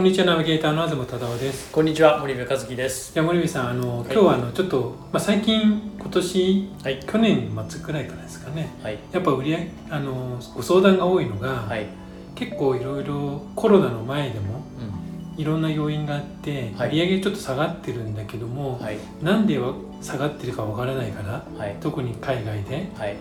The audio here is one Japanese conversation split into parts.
こんにちは。ナビゲーターの東忠夫です。こんにちは。森部和樹です。じゃあ森部さんあのはい。今日はあのちょっと、まあ、最近今年はい。去年末くらいからですかね。はい。やっぱ売り上げあのご相談が多いのが、はい。結構いろいろコロナの前でもういろんな要因があって、はい。売り上げちょっと下がってるんだけども、んはい。なんでは下がってるかわからないからはい。特に海外ではい。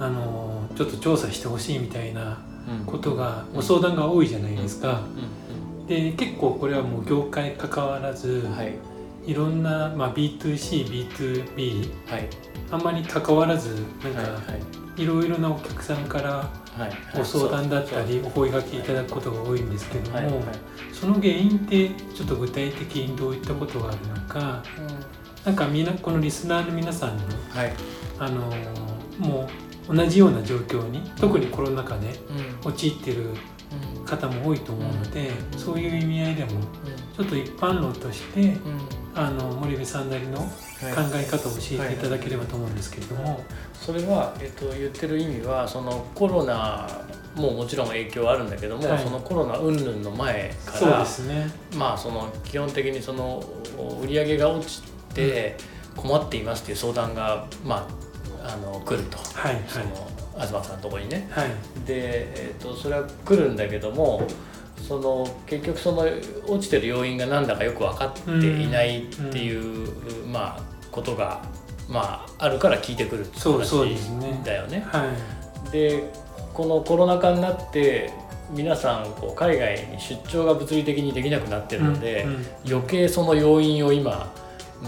あのちょっと調査してほしいみたいなうん。ことがご相談が多いじゃないですか。うんで結構これはもう業界関わらず、うんはい。いろんな、まあ、B2C、B2B はい。あんまり関わらずなんはいかい。ろいろなお客さんからはいご相談だったりお声掛けいただくことが多いんですけども、その原因ってちょっと具体的にどういったことがあるのかなんかみなこのリスナーの皆さんの、はい。あのもう同じような状況に特にコロナ禍でうん。陥ってるうん方も多いと思うので、うん。そういう意味合いでもちょっと一般論としてあの森部さんなりの考はい。え方を教えていただければと思うんですけれども、それは、えっと、言ってる意味はそのコロナももちろん影響はあるんだけども、はい。そのコロナ云々の前そうからですね。まあその基本的にその売り上げが落ちて困っていますっていう相談がまああの来ると、はいはい。その東さんのところにね。はい。で、えー、とそれは来るんだけどもその結局その落ちてる要因が何だかよく分かっていないっていう、まあことが、まあ、あるから聞いてくるって話ですね。だよね。はい。でこのコロナ禍になって皆さんこう海外に出張が物理的にできなくなってるので、うんうん。余計その要因を今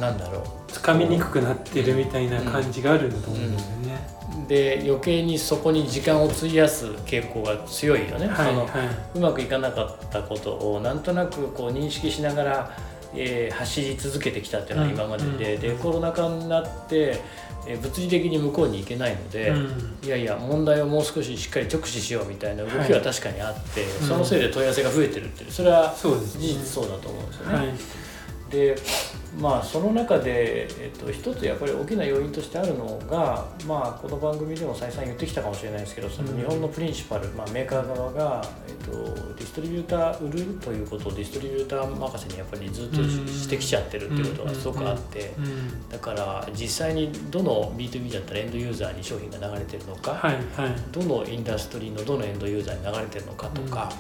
なんだろつかみにくくなってるみたいな感じがあるんだと思うんですよね、うで余計にそこに時間を費やす傾向が強いよね。そのはい。はいうまくいかなかったことをなんとなくこう認識しながら、えー走り続けてきたっていうのは今までで,、うん。でコロナ禍になって、えー物理的に向こうに行けないので、うん。いやいや問題をもう少ししっかり直視しようみたいな動きは確かにあって、ん。そのせいで問い合わせが増えてるっていうそれは事実そうだと思うんですよね。はいでまあその中で、えっと、一つやっぱり大きな要因としてあるのが、まあ、この番組でも再三言ってきたかもしれないですけどその日本のプリンシパル、まあ、メーカー側が、えっと、ディストリビューター売るということをディストリビューター任せにやっぱりずっとしてきちゃってるっていうことがすごくあってうん。だから実際にどの B2B だったらエンドユーザーに商品が流れてるのか、はいはいどのインダストリーのどのエンドユーザーに流れてるのかとか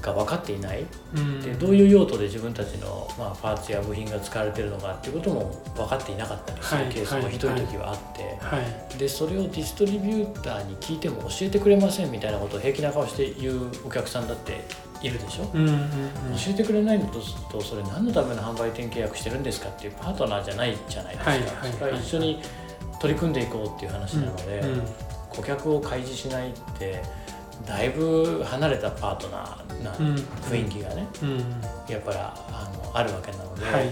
が分かっていない。うん。でどういう用途で自分たちの、まあ、パーツや部品が使われてるのかっていうことも分かっていなかったりするはいケースもはいひどい時はあって、はいでそれをディストリビューターに聞いても教えてくれませんみたいなことを平気な顔して言うお客さんだっているでしょ、うんうんうん。教えてくれないのとする？とそれ何のための販売店契約してるんですかっていうパートナーじゃないじゃないですか、はいはいそれは一緒に取り組んでいこうっていう話なので、うん。顧客を開示しないってだいぶ離れたパートナーなうん。雰囲気がね、うん。やっぱりあのあるわけなので、はい。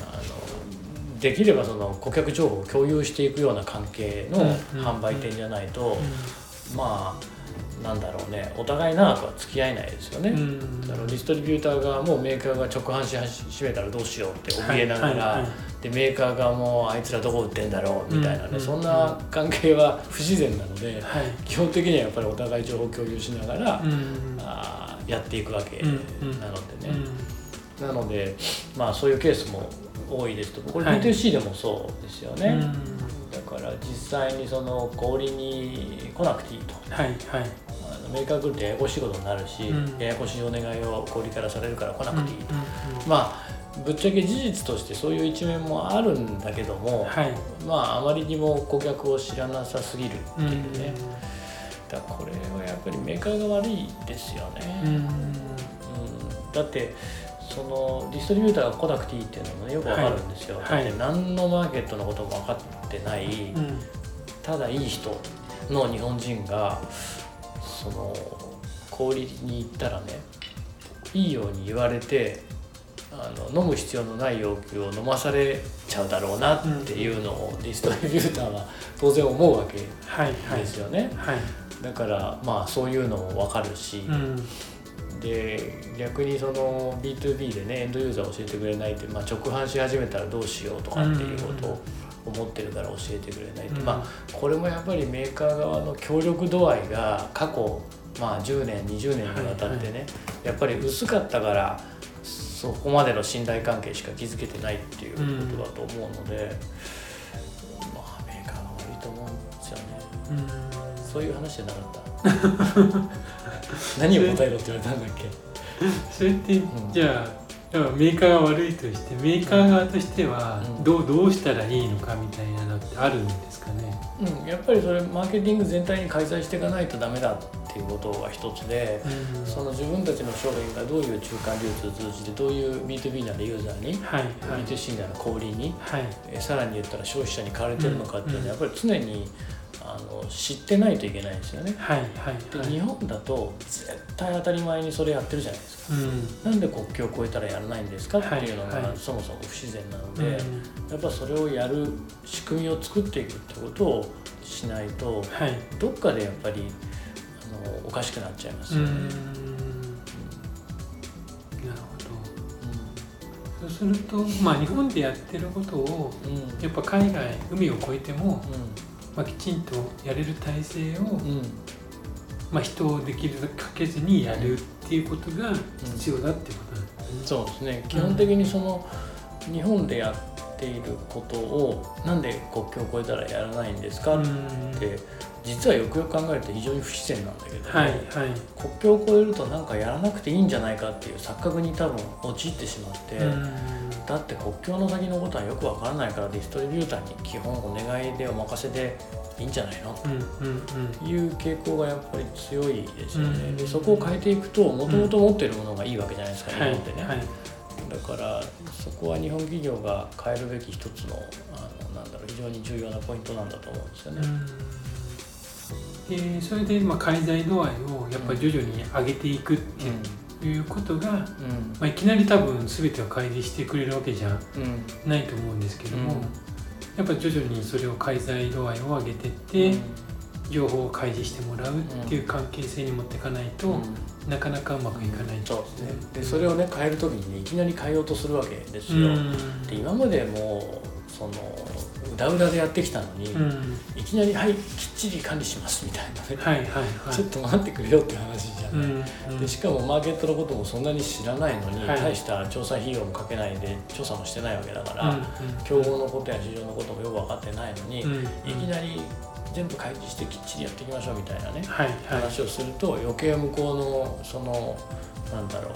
あのできればその顧客情報を共有していくような関係のうん。販売店じゃないと、まあなんだろうね。お互い長くは付き合えないですよね。うん。あのディストリビューター側もメーカーが直販し始めたらどうしようって怯えながら、はいはいはい。でメーカー側もあいつらどこ売ってんだろうみたいなね、うんそんな関係は不自然なので、はい。基本的にはやっぱりお互い情報共有しながら、うんあーやっていくわけうんなのでね。うん。なので、まあ、そういうケースも多いですと。これはい。B2C でもそうですよね、うん。だから実際にその小売りに来なくていいと。はいはいあのメーカー来るとややこしいことになるし、うん。ややこしいお願いを小売りからされるから来なくていいと、うんまあぶっちゃけ事実としてそういう一面もあるんだけども、はい。まああまりにも顧客を知らなさすぎるってうんいうね、だからこれはやっぱりメーカーが悪いですよね、うん。うん。だってそのディストリビューターが来なくていいっていうのもねよくわかるんですよ、はい。だって何のマーケットのことも分かってない、うん。ただいい人の日本人がその小売りに行ったらねいいように言われてあの飲む必要のない要求を飲まされちゃうだろうなっていうのをディストリビューターは当然思うわけはいはいですよね。はいだからまあそういうのも分かるし、うん。で逆にその B2B でねエンドユーザー教えてくれないって、まあ、直販し始めたらどうしようとかっていうことを思ってるから教えてくれないって、うんまあこれもやっぱりメーカー側の協力度合いが過去、まあ、10年20年にわたってね、やっぱり薄かったからそこまでの信頼関係しか築けてないっていうことだと思うので、まあメーカーが悪いと思うんですよね。うんそういう話じゃなかった？何を答えろって言われたんだっけ？それって、んじゃあだからメーカーが悪いとしてメーカー側としてはうん。どうどうしたらいいのかみたいなのってあるんですかね？うん、やっぱりそれマーケティング全体に開催していかないとダメだっていうことが一つで、うん。その自分たちの商品がどういう中間流通を通じてどういう B2B ならユーザーに、はいはい。B2C なら小売りにはい。えさらに言ったら消費者に買われてるのかっていうのはやうん。っぱり常にあの知ってないといけないんですよね。はいはいはい。で日本だと絶対当たり前にそれやってるじゃないですか。うんなんで国境を越えたらやらないんですかっていうのがはいはいそもそも不自然なのうんで、やっぱそれをやる仕組みを作っていくってことをしないとはい。どっかでやっぱりあのおかしくなっちゃいますよね。うんなるほど。そうするとまあ日本でやってることをうんうんやっぱ海外海を越えても、まあ、きちんとやれる体制を、うん。まあ、人をできるだけかけずにやるっていうことが必要だっていうことなんですね。そうですね。基本的にその日本でやっていることをなんで国境を越えたらやらないんですかっうん。て実はよくよく考えると非常に不自然なんだけども、はいはい。国境を越えるとなんかやらなくていいんじゃないかっていう錯覚に多分陥ってしまって。うん。だって国境の先のことはよくわからないからディストリビューターに基本お願いでお任せでいいんじゃないの？という傾向がやっぱり強いですよね、うんでそこを変えていくともともと持っているものがいいわけじゃないですか、日本ってね、はいだからそこは日本企業が変えるべき一つのあのなんだろう非常に重要なポイントなんだと思うんですよね。うんでそれでまあ介在度合いをやっぱり徐々に上げていくっていうことが、うん。まあ、いきなり多分全てを開示してくれるわけじゃうん。ないと思うんですけども、うん。やっぱ徐々にそれを介在度合いを上げてって、情報を開示してもらうっていう関係性に持っていかないと、うん。なかなかうまくいかないそうですね。でそれをね変える時にねいきなり変えようとするわけですよ。うん。で今までもうそのうだうだでやってきたのに、うん。いきなり「はいきっちり管理します」みたいなね、はいはいはい。ちょっと待ってくれよって話じゃない、うんうん。でしかもマーケットのこともそんなに知らないのに、はい。大した調査費用もかけないで調査もしてないわけだから、うん競合のことや市場のこともよく分かってないのに、うんうん。いきなり全部開示してきっちりやっていきましょうみたいなね、はいはい。話をすると余計向こうのそのなんだろう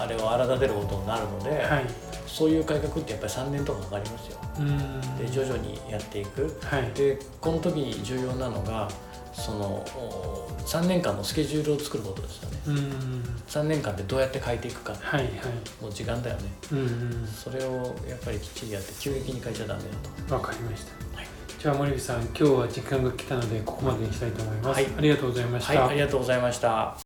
あれを荒立てることになるので、はいそういう改革ってやっぱり3年とかかかりますよ。うんで徐々にやっていく。はいでこの時に重要なのがそのお3年間のスケジュールを作ることですよね。うん3年間でどうやって変えていくかはいはいもう時間だよね。それをやっぱりきっちりやって急激に変えちゃダメだわかりました、はいじゃあ森口さん今日は時間が来たのでここまでにしたいと思います、はいありがとうございまと。した、はい、ありがとうございました。